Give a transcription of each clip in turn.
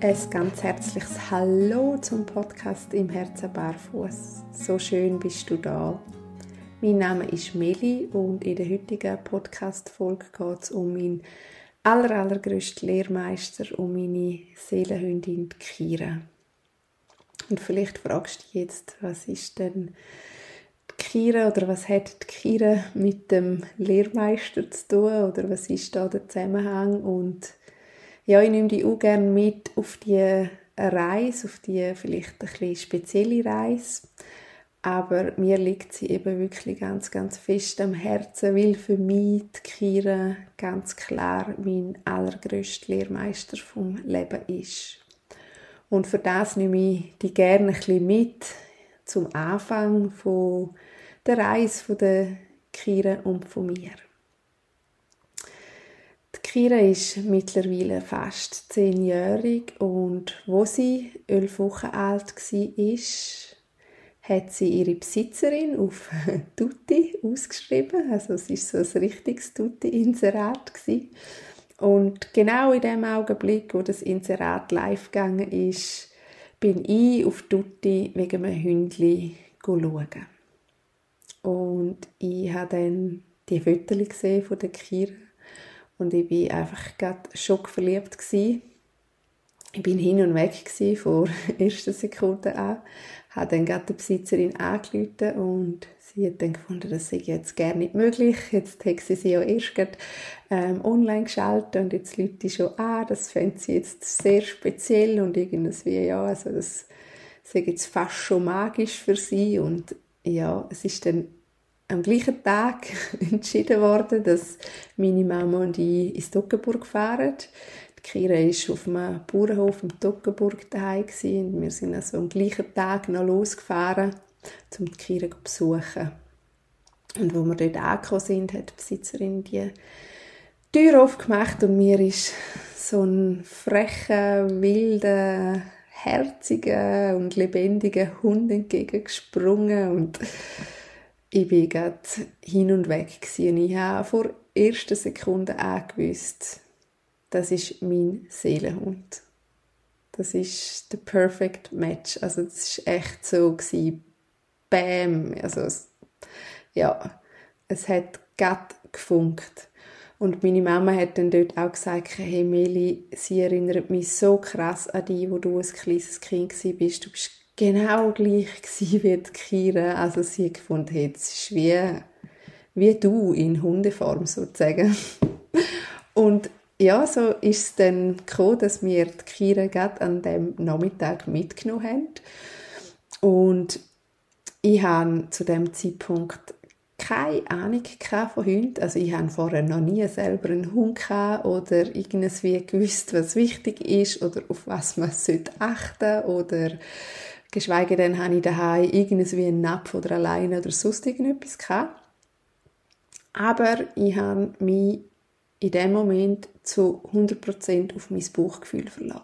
ein ganz herzliches Hallo zum Podcast im Herzen barfuß. So schön bist du da. Mein Name ist Meli und in der heutigen Podcast-Folge geht es um meinen aller, allergrößten Lehrmeister, um meine Seelenhündin Kira. Und vielleicht fragst du dich jetzt, was ist denn Kira oder was hat die Kira mit dem Lehrmeister zu tun oder was ist da der Zusammenhang und ja, ich nehme dich auch gerne mit auf die Reise, auf die vielleicht ein bisschen spezielle Reise. Aber mir liegt sie eben wirklich ganz, ganz fest am Herzen, weil für mich die Kira ganz klar mein allergrößter Lehrmeister vom Leben ist. Und für das nehme ich die gerne ein bisschen mit zum Anfang von der Reise von der Kira und von mir. Kira ist mittlerweile fast zehnjährig und wo sie elf Wochen alt war, hat sie ihre Besitzerin auf Tutti ausgeschrieben. Also es ist so ein richtiges Tutti-Inserat Und genau in dem Augenblick, wo das Inserat live gegangen ist, bin ich auf Tutti wegen einem Hündli schauen. Und ich habe dann die Fotos gesehen von der Kira und ich bin einfach gerade schockverliebt. Ich bin hin und weg gewesen, vor ersten Sekunden an. Habe dann gerade die Besitzerin angerufen und sie hat dann gefunden, das sei jetzt gerne nicht möglich. Jetzt hat sie sie ja erst gerade, ähm, online geschaltet und jetzt läutet sie schon an. Das fände sie jetzt sehr speziell und irgendwie, ja, also das sei jetzt fast schon magisch für sie und ja, es ist dann am gleichen Tag entschieden worden, dass meine Mama und ich ins Toggenburg fahren. Die Kira war auf einem Bauernhof im Toggenburg daheim und wir sind also am gleichen Tag noch losgefahren, um die Kira zu besuchen. Und wo wir dort angekommen sind, hat die Besitzerin die Tür aufgemacht und mir ist so ein frecher, wilder, herziger und lebendiger Hund entgegengesprungen und ich war gerade hin und weg gewesen. ich habe vor ersten Sekunden angewusst, das ist mein Seelenhund. Das ist der perfect match. Also das war echt so gewesen. Bam. Also ja, es hat gerade gefunkt. Und meine Mama hat dann dort auch gesagt, hey Meli, sie erinnert mich so krass an dich, wo du ein kleines Kind bist. Du bist genau gleich wie die Kira. Also sie gefunden hat, es ist wie, wie du in Hundeform sozusagen. Und ja, so ist es dann gekommen, dass wir die Kira gerade an dem Nachmittag mitgenommen haben. Und ich habe zu dem Zeitpunkt keine Ahnung von Hunden. Also ich habe vorher noch nie selber einen Hund oder irgendwie gewusst, was wichtig ist oder auf was man achten sollte oder Geschweige denn habe ich daheim irgendwie einen Napf oder alleine oder sonst irgendetwas gehabt. Aber ich habe mich in dem Moment zu 100% auf mein Bauchgefühl verlassen.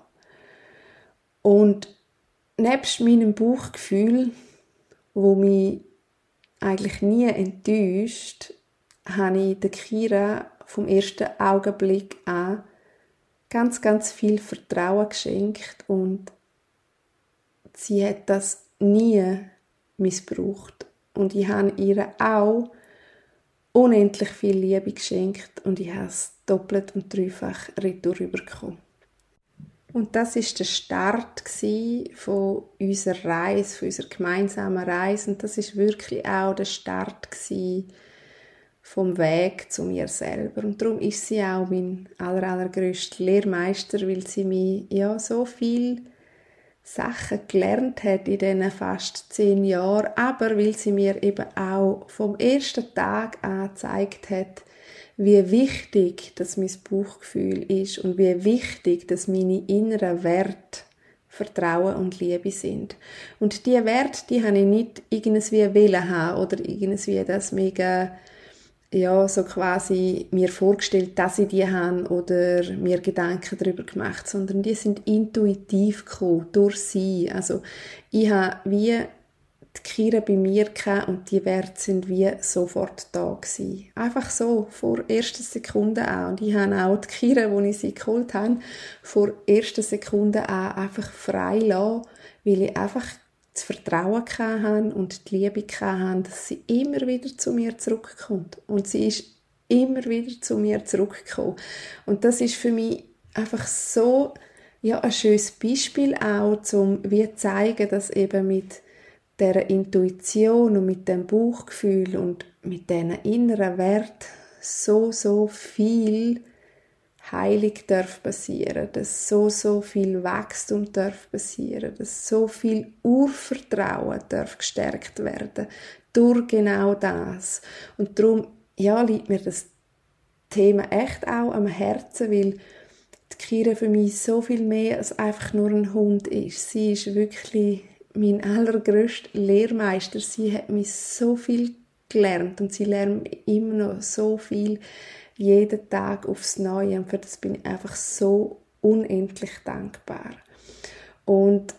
Und nebst meinem Bauchgefühl, wo mich eigentlich nie enttäuscht, habe ich der Kira vom ersten Augenblick an ganz, ganz viel Vertrauen geschenkt und sie hat das nie missbraucht. Und ich habe ihr auch unendlich viel Liebe geschenkt und ich habe es doppelt und dreifach retour bekommen. Und das ist der Start von unserer Reise, von unserer gemeinsamen Reise. Und das ist wirklich auch der Start vom Weg zu mir selber. Und darum ist sie auch mein aller, allergrößter Lehrmeister, weil sie mir ja so viel Sachen gelernt hat in diesen fast zehn Jahren, aber weil sie mir eben auch vom ersten Tag an gezeigt hat, wie wichtig das mein Bauchgefühl ist und wie wichtig, dass meine inneren Werte Vertrauen und Liebe sind. Und diese Werte, die habe ich nicht irgendwie wollen haben oder irgendwie das mega ja, so quasi mir vorgestellt, dass ich die habe oder mir Gedanken darüber gemacht, sondern die sind intuitiv gekommen, durch sie. Also ich habe wie die Kira bei mir und die Werte sind wie sofort da gewesen. Einfach so, vor ersten Sekunden an. Und ich habe auch die Kira, wo ich sie geholt habe, vor ersten Sekunden an einfach frei lassen, weil ich einfach das Vertrauen hatte und die Liebe hatte, dass sie immer wieder zu mir zurückkommt. Und sie ist immer wieder zu mir zurückgekommen. Und das ist für mich einfach so ja, ein schönes Beispiel auch, um wie zeigen, dass eben mit der Intuition und mit dem Bauchgefühl und mit diesen inneren Wert so, so viel Heilig darf passieren, dass so, so viel Wachstum darf passieren, dass so viel Urvertrauen darf gestärkt werden durch genau das. Und darum, ja, liegt mir das Thema echt auch am Herzen, weil die Kira für mich so viel mehr als einfach nur ein Hund ist. Sie ist wirklich mein allergrößter Lehrmeister. Sie hat mich so viel gelernt und sie lernt immer noch so viel jeden Tag aufs Neue und für das bin ich einfach so unendlich dankbar. Und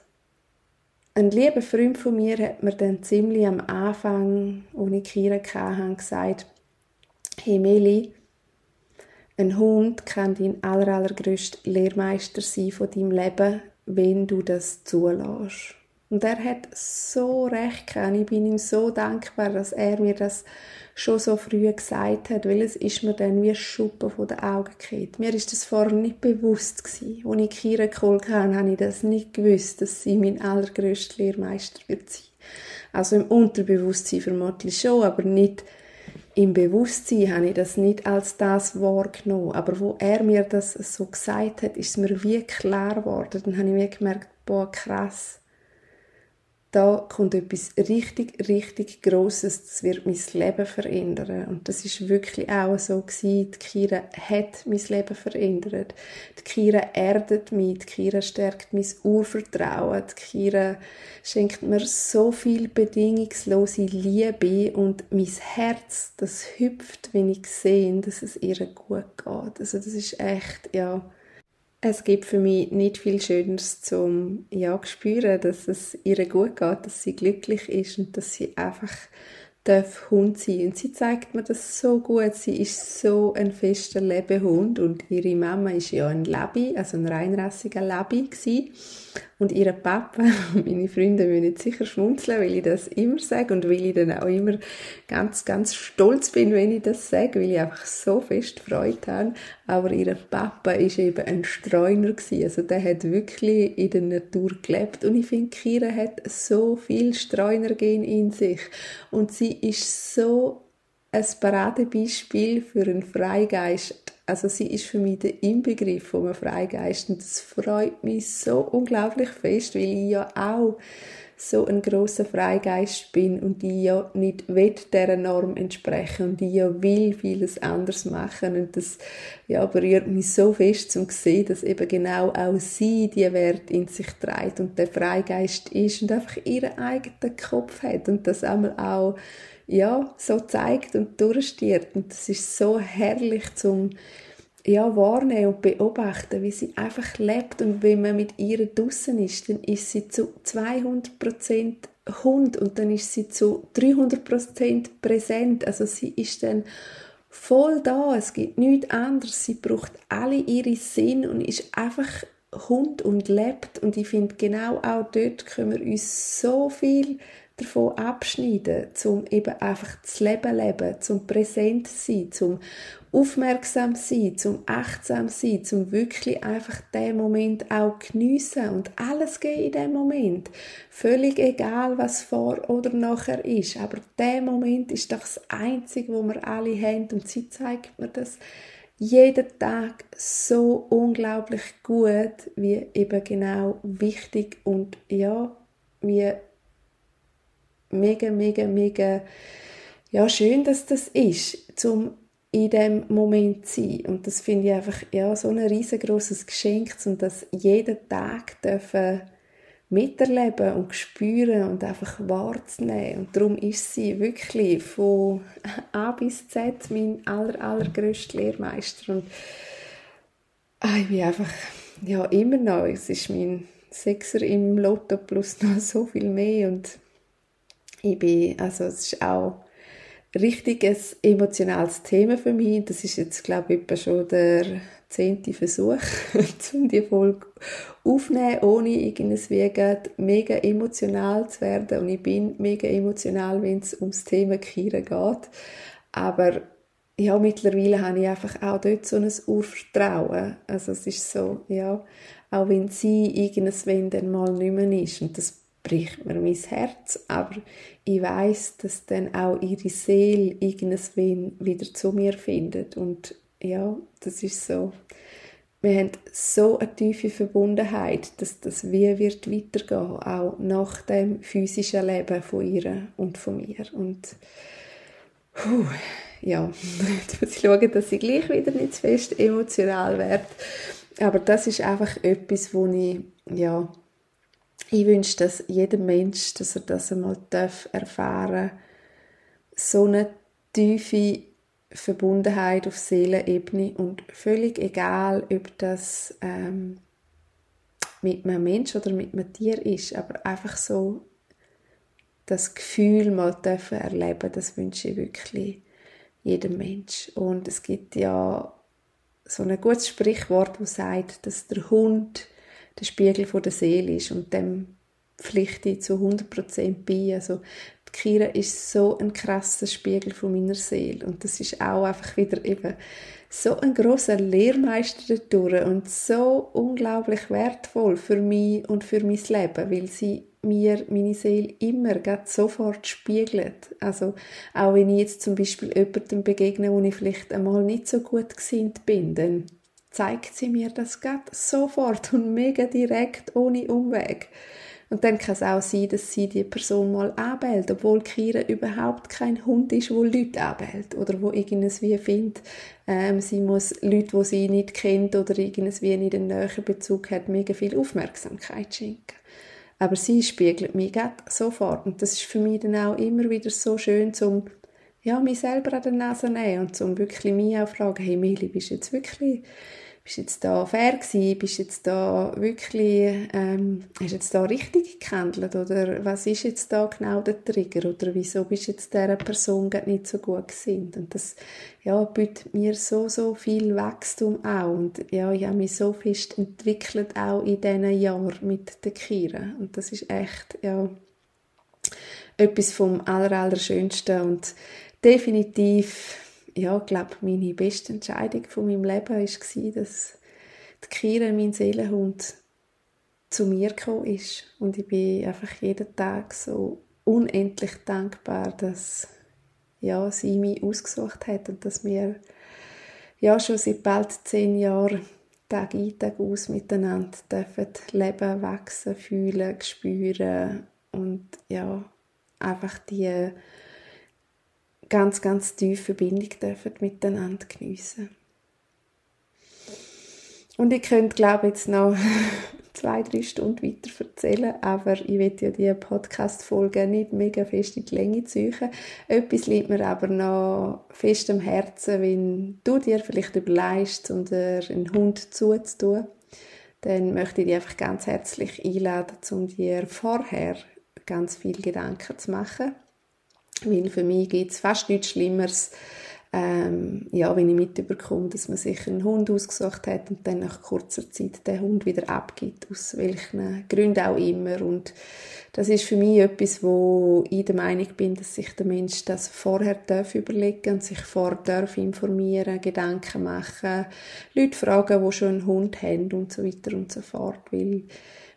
ein lieber Freund von mir hat mir dann ziemlich am Anfang, als ich Kira hatte, gesagt, hey Meli, ein Hund kann dein aller, allergrößter Lehrmeister sein von deinem Leben, wenn du das zulässt. Und er hat so recht gehabt. Ich bin ihm so dankbar, dass er mir das schon so früh gesagt hat, weil es ist mir dann wie Schuppen von den Augen gefallen. Mir ist das vorher nicht bewusst gewesen. Als ich Kira geholt habe, habe ich das nicht gewusst, dass sie mein allergrößter Lehrmeister wird sein. Also im Unterbewusstsein vermutlich schon, aber nicht im Bewusstsein habe ich das nicht als das wahrgenommen. Aber wo er mir das so gesagt hat, ist es mir wie klar geworden. Dann habe ich mir gemerkt, boah, krass da kommt etwas richtig, richtig Grosses, das wird mein Leben verändern. Und das ist wirklich auch so gewesen. Die Kira hat mein Leben verändert. Die Kira erdet mich, die Kira stärkt mein Urvertrauen, die Kira schenkt mir so viel bedingungslose Liebe und mein Herz, das hüpft, wenn ich sehe, dass es ihr gut geht. Also das ist echt, ja, es gibt für mich nicht viel Schöneres zum ja, spüren, dass es ihr gut geht, dass sie glücklich ist und dass sie einfach darf Hund sein. Und sie zeigt mir das so gut. Sie ist so ein fester Lebehund und ihre Mama ist ja ein Labi, also ein reinrassiger Labi. Und ihr Papa, meine Freunde jetzt sicher schmunzeln, weil ich das immer sage und weil ich dann auch immer ganz, ganz stolz bin, wenn ich das sage, weil ich einfach so fest Freude habe. Aber ihr Papa ist eben ein Streuner gewesen. Also der hat wirklich in der Natur gelebt. Und ich finde, Kira hat so viel Streunergen in sich. Und sie ist so ein Paradebeispiel für einen Freigeist also sie ist für mich der Inbegriff von einem Freigeist. Und das freut mich so unglaublich fest, weil ich ja auch so ein großer Freigeist bin und die ja nicht will dieser Norm entsprechen und die ja will vieles anders machen. Und das ja berührt mich so fest zum sehen, dass eben genau auch sie die Wert in sich trägt und der Freigeist ist und einfach ihren eigenen Kopf hat und das einmal auch ja, so zeigt und durchstiert. Und das ist so herrlich zum ja, wahrnehmen und beobachten, wie sie einfach lebt. Und wenn man mit ihr draußen ist, dann ist sie zu 200% Hund und dann ist sie zu 300% präsent. Also sie ist dann voll da. Es gibt nichts anderes. Sie braucht alle ihre Sinn und ist einfach Hund und lebt. Und ich finde, genau auch dort können wir uns so viel davon abschneiden, zum eben einfach das Leben leben, zum präsent sein, zum aufmerksam sein, zum achtsam sein, zum wirklich einfach den Moment auch geniessen und alles gehen in dem Moment. Völlig egal, was vor oder nachher ist, aber der Moment ist doch das Einzige, wo wir alle haben und sie zeigt mir das jeden Tag so unglaublich gut, wie eben genau wichtig und ja, wie mega, mega, mega ja, schön, dass das ist, zum in dem Moment zu sein. Und das finde ich einfach ja, so ein riesengroßes Geschenk, um das jeden Tag dürfen miterleben und spüren und einfach wahrzunehmen. Und darum ist sie wirklich von A bis Z mein aller, allergrößter Lehrmeister. Und ah, ich bin einfach, ja, immer noch, es ist mein Sechser im Lotto plus noch so viel mehr und ich bin, also es ist auch richtiges emotionales Thema für mich. Das ist jetzt, glaube ich, schon der zehnte Versuch, um die Folge aufzunehmen, ohne irgendwie mega emotional zu werden. Und ich bin mega emotional, wenn es ums Thema Kira geht. Aber ja, mittlerweile habe ich einfach auch dort so ein Urvertrauen. Also es ist so, ja, auch wenn sie irgendwann dann mal nicht mehr ist. Und das bricht mir mein Herz, aber ich weiß, dass dann auch ihre Seele irgendwann wieder zu mir findet und ja, das ist so. Wir haben so eine tiefe Verbundenheit, dass das wie wird weitergehen, auch nach dem physischen Leben von ihr und von mir. Und puh, ja, jetzt muss ich schauen, dass ich gleich wieder nicht zu fest emotional werde. Aber das ist einfach etwas, wo ich, ja, ich wünsche, dass jeder Mensch, dass er das einmal darf erfahren so eine tiefe Verbundenheit auf Seelenebene und völlig egal, ob das ähm, mit einem Mensch oder mit einem Tier ist, aber einfach so das Gefühl mal dürfen erleben, das wünsche ich wirklich jedem Mensch. Und es gibt ja so ein gutes Sprichwort, das sagt, dass der Hund der Spiegel der Seele ist und dem pflichte ich zu 100% bei. Also die Kira ist so ein krasser Spiegel von meiner Seele und das ist auch einfach wieder eben so ein großer Lehrmeister dadurch und so unglaublich wertvoll für mich und für mein Leben, weil sie mir meine Seele immer sofort spiegelt. Also auch wenn ich jetzt zum Beispiel jemandem begegne, wo ich vielleicht einmal nicht so gut gesinnt bin, dann zeigt sie mir das gerade sofort und mega direkt, ohne Umweg. Und dann kann es auch sein, dass sie die Person mal anbellt, obwohl Kira überhaupt kein Hund ist, wo Leute anbellt oder wo irgendwie findet, ähm, sie muss Leute, die sie nicht kennt oder irgendwie nicht einen näheren Bezug hat, mega viel Aufmerksamkeit schenken. Aber sie spiegelt mich sofort und das ist für mich dann auch immer wieder so schön, zum ja, mich selber an der Nase nehmen und zum wirklich mich auch fragen, hey Meli, bist du jetzt wirklich bist jetzt da fair gewesen, bist jetzt da wirklich, ähm, hast jetzt da richtig gehandelt oder was ist jetzt da genau der Trigger? Oder wieso bist jetzt dieser Person nicht so gut gesinnt? Und das, ja, bietet mir so, so viel Wachstum auch. Und ja, ich habe mich so fest entwickelt auch in diesen Jahren mit der Kira. Und das ist echt, ja, etwas vom aller, Allerschönsten und definitiv ja, glaube meine beste Entscheidung von meinem Leben war, dass die Kira, mein Seelenhund, zu mir gekommen ist. Und ich bin einfach jeden Tag so unendlich dankbar, dass ja, sie mich ausgesucht hat und dass wir ja schon seit bald zehn Jahren Tag ein, Tag aus miteinander dürfen leben, wachsen, fühlen, spüren und ja, einfach die ganz, ganz tiefe Verbindung dürfen miteinander geniessen. Und ich könnte, glaube ich, jetzt noch zwei, drei Stunden weiter erzählen, aber ich will ja diese Podcast-Folge nicht mega fest in die Länge ziehen. Etwas liegt mir aber noch fest am Herzen, wenn du dir vielleicht überlegst, unter einen Hund zuzutun, dann möchte ich dich einfach ganz herzlich einladen, um dir vorher ganz viel Gedanken zu machen weil für mich gibt es fast nichts Schlimmeres, ähm, ja, wenn ich mitbekomme, dass man sich einen Hund ausgesucht hat und dann nach kurzer Zeit den Hund wieder abgibt, aus welchen Gründen auch immer. Und das ist für mich etwas, wo ich der Meinung bin, dass sich der Mensch das vorher darf überlegen und sich vorher darf informieren, Gedanken machen, Leute fragen, die schon einen Hund haben und so weiter und so fort. Weil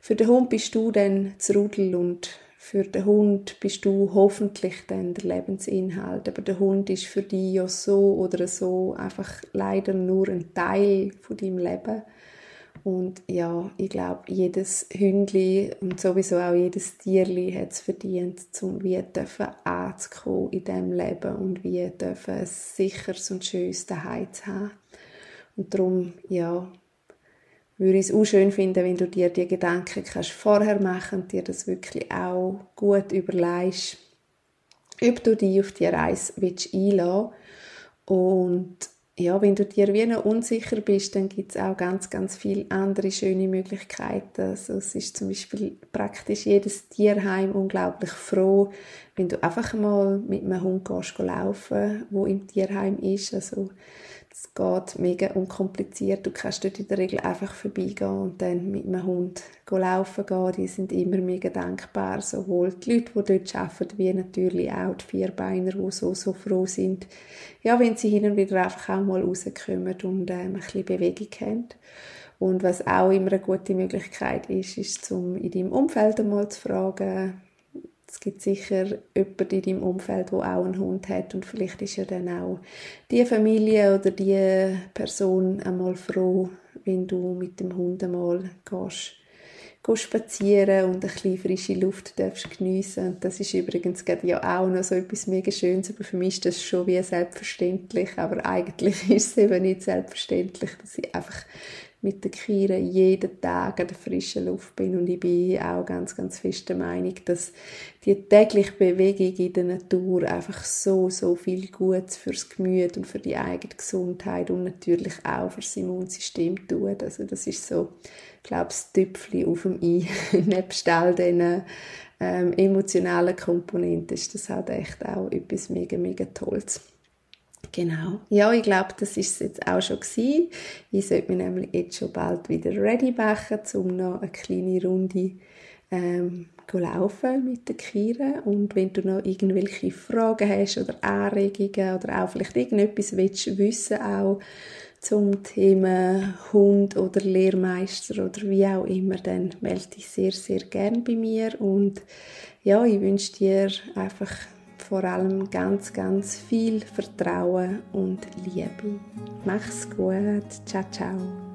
für den Hund bist du dann das Rudel und für den Hund bist du hoffentlich dann der Lebensinhalt, aber der Hund ist für dich ja so oder so einfach leider nur ein Teil von deinem Leben. Und ja, ich glaube, jedes Hündli und sowieso auch jedes Tierli hat es verdient, zum wie dürfen anzukommen in diesem Leben und wie dürfen ein sicheres und schönes Daheim zu haben. Und darum, ja, würde ich es auch schön finden, wenn du dir die Gedanken kannst vorher machen und dir das wirklich auch gut überlegst, ob du dich auf die Reise willst einlassen und ja, wenn du dir wie noch unsicher bist, dann gibt es auch ganz, ganz viele andere schöne Möglichkeiten. Also es ist zum Beispiel praktisch jedes Tierheim unglaublich froh, wenn du einfach mal mit einem Hund gehst, laufen, wo im Tierheim ist. Also es geht mega unkompliziert. Du kannst dort in der Regel einfach vorbeigehen und dann mit einem Hund laufen gehen. Die sind immer mega dankbar. Sowohl die Leute, die dort arbeiten, wie natürlich auch die Vierbeiner, die so, so froh sind, ja, wenn sie hin und wieder einfach auch mal rauskommen und ähm, ein bisschen Bewegung haben. Und was auch immer eine gute Möglichkeit ist, ist, um in deinem Umfeld einmal zu fragen, es gibt sicher jemanden in deinem Umfeld, der auch einen Hund hat und vielleicht ist ja dann auch die Familie oder die Person einmal froh, wenn du mit dem Hund einmal gehst, gehst spazieren und ein bisschen frische Luft darfst geniessen. Und das ist übrigens ja auch noch so etwas mega Schönes, aber für mich ist das schon wie selbstverständlich, aber eigentlich ist es eben nicht selbstverständlich, dass ich einfach mit der Kira jeden Tag an der frischen Luft bin und ich bin auch ganz, ganz fest der Meinung, dass die tägliche Bewegung in der Natur einfach so, so viel Gutes fürs Gemüt und für die eigene Gesundheit und natürlich auch für das Immunsystem tut. Also das ist so, ich glaube, das Tüpfchen auf dem I, nebst all diesen ähm, emotionalen Komponenten ist das halt echt auch etwas mega, mega Tolles. Genau. Ja, ich glaube, das ist es jetzt auch schon gewesen. Ich sollte mich nämlich jetzt schon bald wieder ready machen, um noch eine kleine Runde ähm, laufen mit der Kira. Und wenn du noch irgendwelche Fragen hast oder Anregungen oder auch vielleicht irgendetwas willst wissen auch zum Thema Hund oder Lehrmeister oder wie auch immer, dann melde dich sehr, sehr gern bei mir. Und ja, ich wünsche dir einfach vor allem ganz, ganz viel Vertrauen und Liebe. Mach's gut. Ciao, ciao.